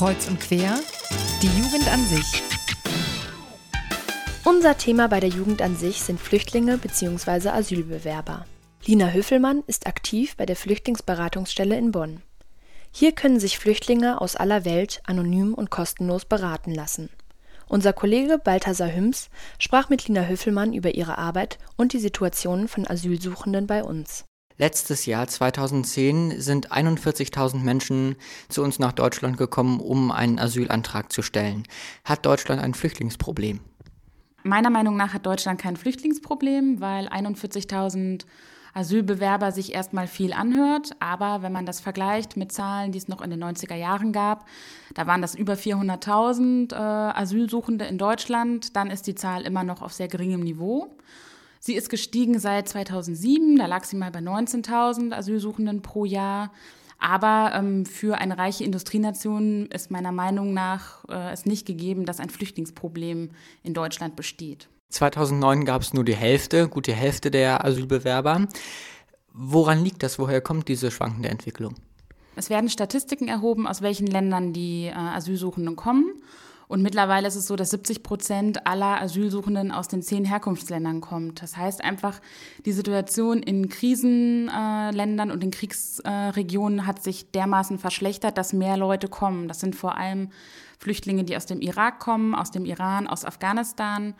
Kreuz und quer, die Jugend an sich. Unser Thema bei der Jugend an sich sind Flüchtlinge bzw. Asylbewerber. Lina Höfelmann ist aktiv bei der Flüchtlingsberatungsstelle in Bonn. Hier können sich Flüchtlinge aus aller Welt anonym und kostenlos beraten lassen. Unser Kollege Balthasar Hüms sprach mit Lina Höfelmann über ihre Arbeit und die Situation von Asylsuchenden bei uns. Letztes Jahr, 2010, sind 41.000 Menschen zu uns nach Deutschland gekommen, um einen Asylantrag zu stellen. Hat Deutschland ein Flüchtlingsproblem? Meiner Meinung nach hat Deutschland kein Flüchtlingsproblem, weil 41.000 Asylbewerber sich erstmal viel anhört. Aber wenn man das vergleicht mit Zahlen, die es noch in den 90er Jahren gab, da waren das über 400.000 äh, Asylsuchende in Deutschland, dann ist die Zahl immer noch auf sehr geringem Niveau. Sie ist gestiegen seit 2007, da lag sie mal bei 19.000 Asylsuchenden pro Jahr. Aber ähm, für eine reiche Industrienation ist meiner Meinung nach äh, es nicht gegeben, dass ein Flüchtlingsproblem in Deutschland besteht. 2009 gab es nur die Hälfte, gut die Hälfte der Asylbewerber. Woran liegt das? Woher kommt diese schwankende Entwicklung? Es werden Statistiken erhoben, aus welchen Ländern die äh, Asylsuchenden kommen. Und mittlerweile ist es so, dass 70 Prozent aller Asylsuchenden aus den zehn Herkunftsländern kommt. Das heißt einfach, die Situation in Krisenländern äh, und in Kriegsregionen hat sich dermaßen verschlechtert, dass mehr Leute kommen. Das sind vor allem Flüchtlinge, die aus dem Irak kommen, aus dem Iran, aus Afghanistan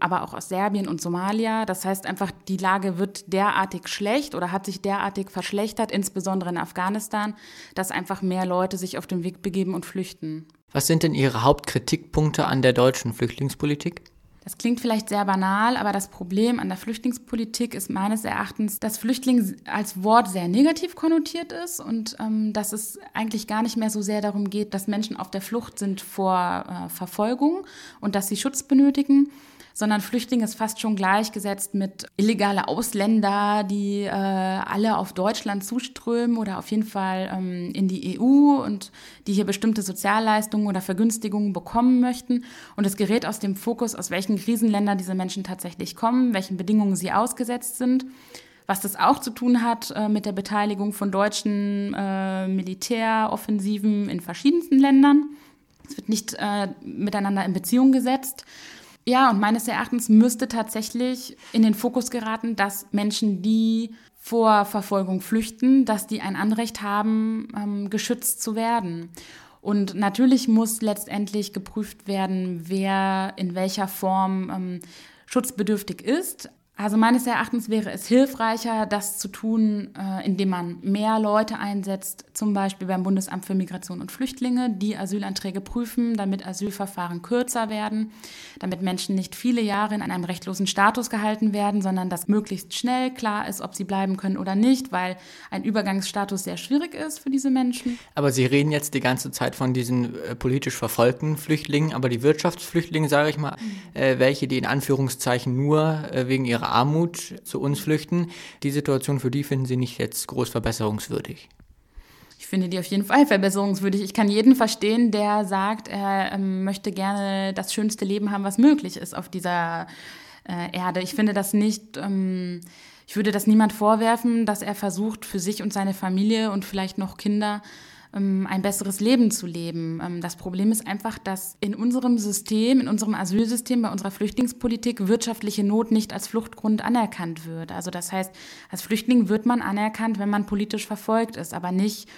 aber auch aus Serbien und Somalia. Das heißt einfach, die Lage wird derartig schlecht oder hat sich derartig verschlechtert, insbesondere in Afghanistan, dass einfach mehr Leute sich auf den Weg begeben und flüchten. Was sind denn Ihre Hauptkritikpunkte an der deutschen Flüchtlingspolitik? Das klingt vielleicht sehr banal, aber das Problem an der Flüchtlingspolitik ist meines Erachtens, dass Flüchtling als Wort sehr negativ konnotiert ist und ähm, dass es eigentlich gar nicht mehr so sehr darum geht, dass Menschen auf der Flucht sind vor äh, Verfolgung und dass sie Schutz benötigen, sondern Flüchtling ist fast schon gleichgesetzt mit illegale Ausländer, die äh, alle auf Deutschland zuströmen oder auf jeden Fall ähm, in die EU und die hier bestimmte Sozialleistungen oder Vergünstigungen bekommen möchten. Und es gerät aus dem Fokus, aus welchen Krisenländern diese Menschen tatsächlich kommen, welchen Bedingungen sie ausgesetzt sind was das auch zu tun hat äh, mit der Beteiligung von deutschen äh, Militäroffensiven in verschiedensten Ländern. Es wird nicht äh, miteinander in Beziehung gesetzt. Ja, und meines Erachtens müsste tatsächlich in den Fokus geraten, dass Menschen, die vor Verfolgung flüchten, dass die ein Anrecht haben, ähm, geschützt zu werden. Und natürlich muss letztendlich geprüft werden, wer in welcher Form ähm, schutzbedürftig ist. Also meines Erachtens wäre es hilfreicher, das zu tun, äh, indem man mehr Leute einsetzt, zum Beispiel beim Bundesamt für Migration und Flüchtlinge, die Asylanträge prüfen, damit Asylverfahren kürzer werden, damit Menschen nicht viele Jahre in einem rechtlosen Status gehalten werden, sondern dass möglichst schnell klar ist, ob sie bleiben können oder nicht, weil ein Übergangsstatus sehr schwierig ist für diese Menschen. Aber Sie reden jetzt die ganze Zeit von diesen äh, politisch verfolgten Flüchtlingen, aber die Wirtschaftsflüchtlinge, sage ich mal, mhm. äh, welche, die in Anführungszeichen nur äh, wegen ihrer Armut zu uns flüchten. Die Situation für die finden Sie nicht jetzt groß verbesserungswürdig. Ich finde die auf jeden Fall verbesserungswürdig. Ich kann jeden verstehen, der sagt, er ähm, möchte gerne das schönste Leben haben, was möglich ist auf dieser äh, Erde. Ich finde das nicht. Ähm, ich würde das niemand vorwerfen, dass er versucht, für sich und seine Familie und vielleicht noch Kinder ein besseres Leben zu leben. Ähm, das Problem ist einfach, dass in unserem System, in unserem Asylsystem, bei unserer Flüchtlingspolitik wirtschaftliche Not nicht als Fluchtgrund anerkannt wird. Also das heißt, als Flüchtling wird man anerkannt, wenn man politisch verfolgt ist, aber nicht,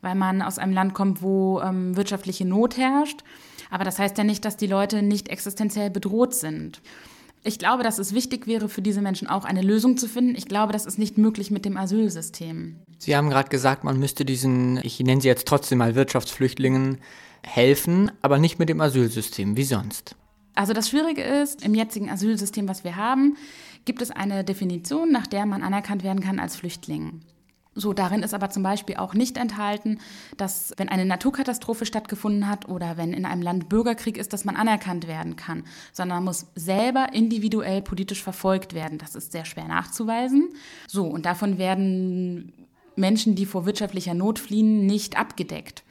weil man aus einem Land kommt, wo ähm, wirtschaftliche Not herrscht. Aber das heißt ja nicht, dass die Leute nicht existenziell bedroht sind. Ich glaube, dass es wichtig wäre, für diese Menschen auch eine Lösung zu finden. Ich glaube, das ist nicht möglich mit dem Asylsystem. Sie haben gerade gesagt, man müsste diesen, ich nenne sie jetzt trotzdem mal Wirtschaftsflüchtlingen, helfen, aber nicht mit dem Asylsystem. Wie sonst? Also das Schwierige ist, im jetzigen Asylsystem, was wir haben, gibt es eine Definition, nach der man anerkannt werden kann als Flüchtling. So, darin ist aber zum Beispiel auch nicht enthalten, dass wenn eine Naturkatastrophe stattgefunden hat oder wenn in einem Land Bürgerkrieg ist, dass man anerkannt werden kann, sondern man muss selber individuell politisch verfolgt werden. Das ist sehr schwer nachzuweisen. So, und davon werden Menschen, die vor wirtschaftlicher Not fliehen, nicht abgedeckt.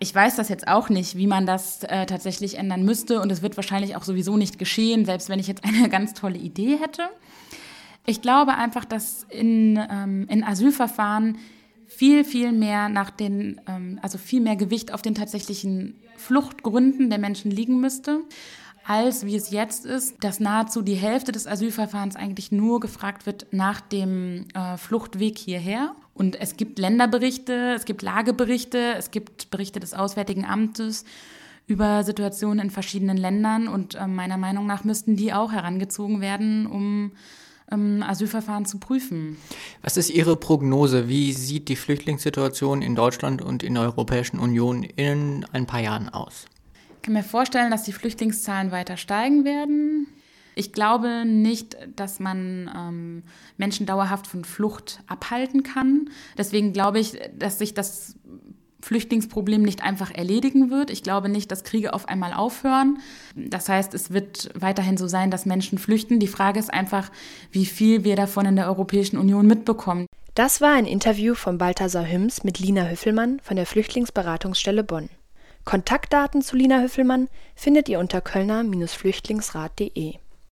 Ich weiß das jetzt auch nicht, wie man das äh, tatsächlich ändern müsste und es wird wahrscheinlich auch sowieso nicht geschehen, selbst wenn ich jetzt eine ganz tolle Idee hätte. Ich glaube einfach, dass in, ähm, in Asylverfahren viel, viel mehr nach den, ähm, also viel mehr Gewicht auf den tatsächlichen Fluchtgründen der Menschen liegen müsste als wie es jetzt ist, dass nahezu die Hälfte des Asylverfahrens eigentlich nur gefragt wird nach dem äh, Fluchtweg hierher. Und es gibt Länderberichte, es gibt Lageberichte, es gibt Berichte des Auswärtigen Amtes über Situationen in verschiedenen Ländern. Und äh, meiner Meinung nach müssten die auch herangezogen werden, um ähm, Asylverfahren zu prüfen. Was ist Ihre Prognose? Wie sieht die Flüchtlingssituation in Deutschland und in der Europäischen Union in ein paar Jahren aus? Ich kann mir vorstellen, dass die Flüchtlingszahlen weiter steigen werden. Ich glaube nicht, dass man ähm, Menschen dauerhaft von Flucht abhalten kann. Deswegen glaube ich, dass sich das Flüchtlingsproblem nicht einfach erledigen wird. Ich glaube nicht, dass Kriege auf einmal aufhören. Das heißt, es wird weiterhin so sein, dass Menschen flüchten. Die Frage ist einfach, wie viel wir davon in der Europäischen Union mitbekommen. Das war ein Interview von Balthasar Hüms mit Lina Hüffelmann von der Flüchtlingsberatungsstelle Bonn. Kontaktdaten zu Lina Hüffelmann findet ihr unter kölner-flüchtlingsrat.de.